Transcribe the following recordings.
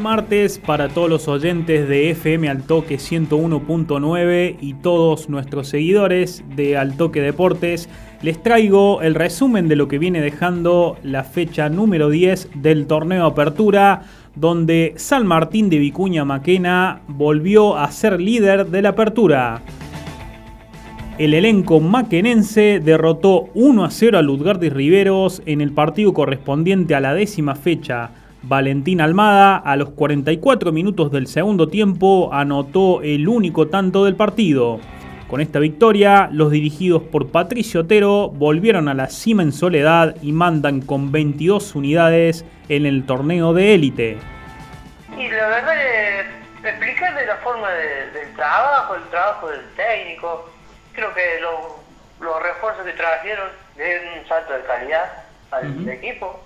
Martes para todos los oyentes de FM Altoque 101.9 y todos nuestros seguidores de Altoque Deportes. Les traigo el resumen de lo que viene dejando la fecha número 10 del torneo Apertura, donde San Martín de Vicuña Maquena volvió a ser líder de la Apertura. El elenco maquenense derrotó 1 a 0 a Ludgardis Riveros en el partido correspondiente a la décima fecha Valentín Almada a los 44 minutos del segundo tiempo anotó el único tanto del partido. Con esta victoria, los dirigidos por Patricio Otero volvieron a la cima en soledad y mandan con 22 unidades en el torneo de élite. Y la verdad es explicar de la forma del trabajo, el trabajo del técnico, creo que los refuerzos que trajeron de un salto de calidad al equipo.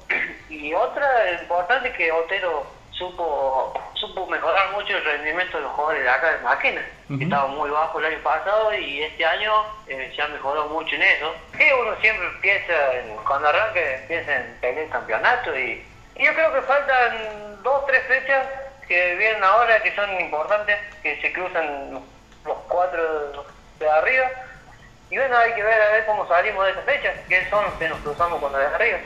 Y otra importante que Otero supo supo mejorar mucho el rendimiento de los jugadores de acá de Máquina, que estaba muy bajo el año pasado y este año eh, se ha mejorado mucho en eso. Que uno siempre piensa, cuando arranca, piensa en pelear el campeonato y, yo creo que faltan dos tres fechas que vienen ahora que son importantes, que se cruzan los cuatro de arriba y bueno, hay que ver a ver cómo salimos de esa fecha, que son los que nos cruzamos con los de arriba.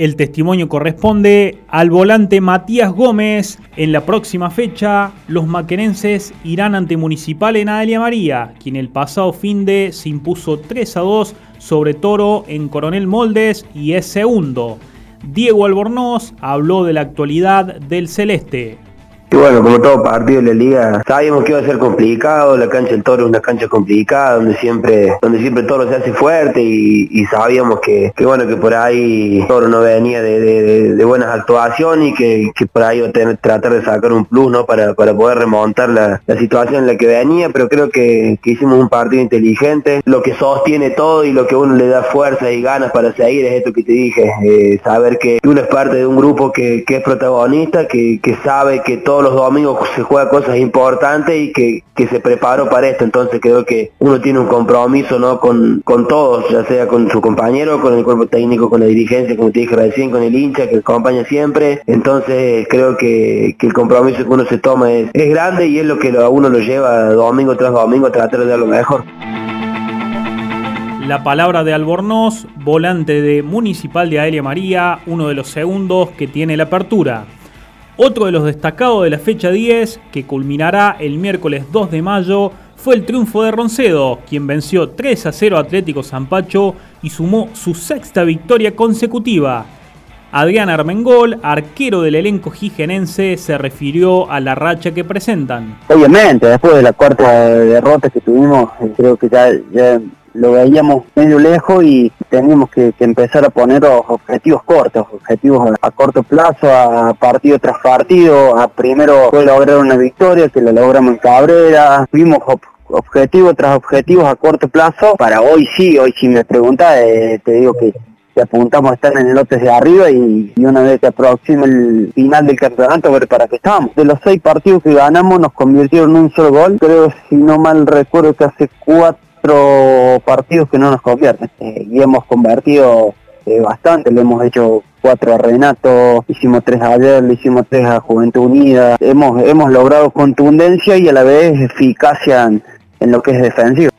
El testimonio corresponde al volante Matías Gómez. En la próxima fecha, los maquenenses irán ante Municipal en Adelia María, quien el pasado fin de se impuso 3 a 2 sobre Toro en Coronel Moldes y es segundo. Diego Albornoz habló de la actualidad del Celeste. Y bueno, como todo partido de la liga, sabíamos que iba a ser complicado, la cancha del Toro es una cancha complicada, donde siempre donde siempre Toro se hace fuerte y, sabíamos que, bueno, que por ahí Toro no venía de, buenas actuaciones y que, por ahí iba a tratar de sacar un plus ¿no? para, poder remontar la, situación en la que venía, pero creo que, hicimos un partido inteligente, lo que sostiene todo y lo que uno le da fuerza y ganas para seguir es esto que te dije, eh, saber que uno es parte de un grupo que, es protagonista, que, que sabe que todo los domingos se juega cosas importantes y que, se preparó para esto. Entonces creo que uno tiene un compromiso ¿no? con, con todos, ya sea con su compañero, con el cuerpo técnico, con la dirigencia, como te dije recién, con el hincha que acompaña siempre. Entonces creo que, el compromiso que uno se toma es, grande y es lo que a uno lo lleva domingo tras domingo a tratar de dar lo mejor. La palabra de Albornoz, volante de Municipal de Aelia María, uno de los segundos que tiene la apertura. Otro de los destacados de la fecha 10, que culminará el miércoles 2 de mayo, fue el triunfo de Roncedo, quien venció 3 a 0 a Atlético Zampacho y sumó su sexta victoria consecutiva. Adrián Armengol, arquero del elenco jigenense, se refirió a la racha que presentan. Obviamente, después de la cuarta derrota que tuvimos, creo que ya lo veíamos medio lejos y teníamos que, empezar a poner objetivos cortos, objetivos a, corto plazo, a partido tras partido, a primero fue lograr una victoria, que la logramos en Cabrera, vimos objetivos tras objetivos a corto plazo, para hoy sí, hoy si me preguntas, eh, te digo que apuntamos a estar en el lote de arriba y, una vez que aproxime el final del campeonato ver para qué estamos. De los seis partidos que ganamos nos convirtieron en un solo gol, creo si no mal recuerdo que hace cuatro partidos que no nos convierten eh, y hemos convertido eh, bastante, le hemos hecho cuatro a Renato, hicimos tres ayer, le hicimos tres a Juventud Unida, hemos, hemos logrado contundencia y a la vez eficacia en, lo que es defensivo.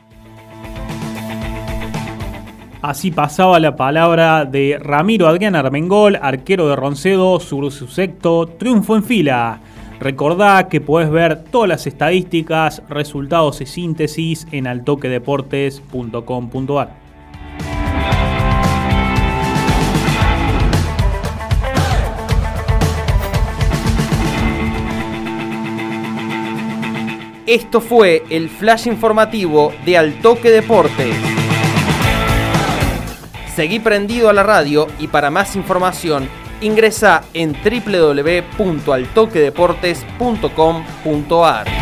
Así pasaba la palabra de Ramiro Adrián Armengol, arquero de Roncedo, su sexto triunfo en fila. Recordá que podés ver todas las estadísticas, resultados y síntesis en altoquedeportes.com.ar. Esto fue el flash informativo de Altoque Deportes. Seguí prendido a la radio y para más información Ingresa en www.altoquedeportes.com.ar.